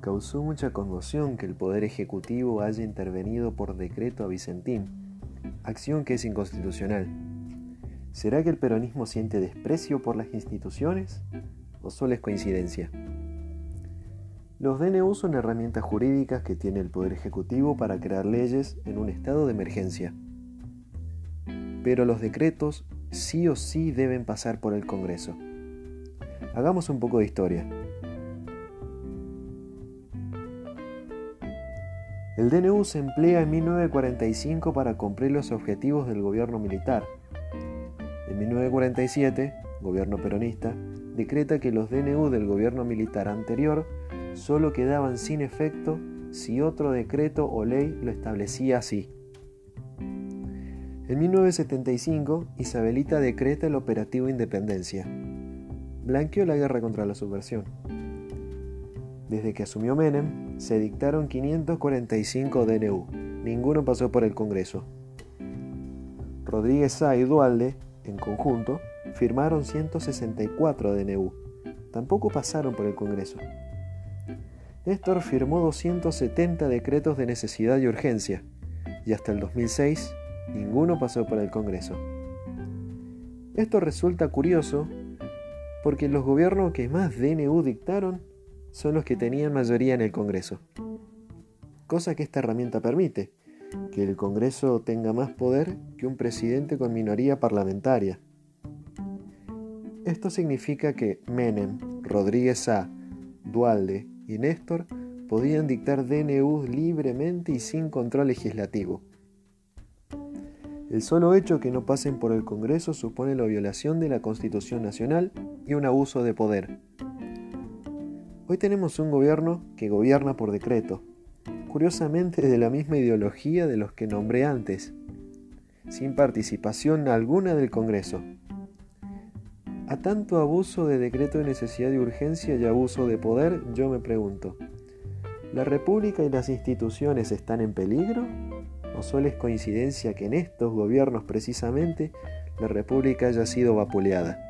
Causó mucha conmoción que el Poder Ejecutivo haya intervenido por decreto a Vicentín, acción que es inconstitucional. ¿Será que el peronismo siente desprecio por las instituciones o solo es coincidencia? Los DNU son herramientas jurídicas que tiene el Poder Ejecutivo para crear leyes en un estado de emergencia. Pero los decretos sí o sí deben pasar por el Congreso. Hagamos un poco de historia. El DNU se emplea en 1945 para cumplir los objetivos del gobierno militar. En 1947, gobierno peronista, decreta que los DNU del gobierno militar anterior solo quedaban sin efecto si otro decreto o ley lo establecía así. En 1975, Isabelita decreta el operativo Independencia. Blanqueó la guerra contra la subversión. Desde que asumió Menem, se dictaron 545 DNU. Ninguno pasó por el Congreso. Rodríguez Sá y Dualde, en conjunto, firmaron 164 DNU. Tampoco pasaron por el Congreso. Néstor firmó 270 decretos de necesidad y urgencia, y hasta el 2006 ninguno pasó por el Congreso. Esto resulta curioso porque los gobiernos que más DNU dictaron son los que tenían mayoría en el Congreso. Cosa que esta herramienta permite, que el Congreso tenga más poder que un presidente con minoría parlamentaria. Esto significa que Menem, Rodríguez A., Dualde y Néstor podían dictar DNU libremente y sin control legislativo. El solo hecho que no pasen por el Congreso supone la violación de la Constitución Nacional y un abuso de poder. Hoy tenemos un gobierno que gobierna por decreto, curiosamente de la misma ideología de los que nombré antes, sin participación alguna del Congreso. A tanto abuso de decreto de necesidad y urgencia y abuso de poder, yo me pregunto, ¿la República y las instituciones están en peligro? ¿O solo es coincidencia que en estos gobiernos precisamente la República haya sido vapuleada?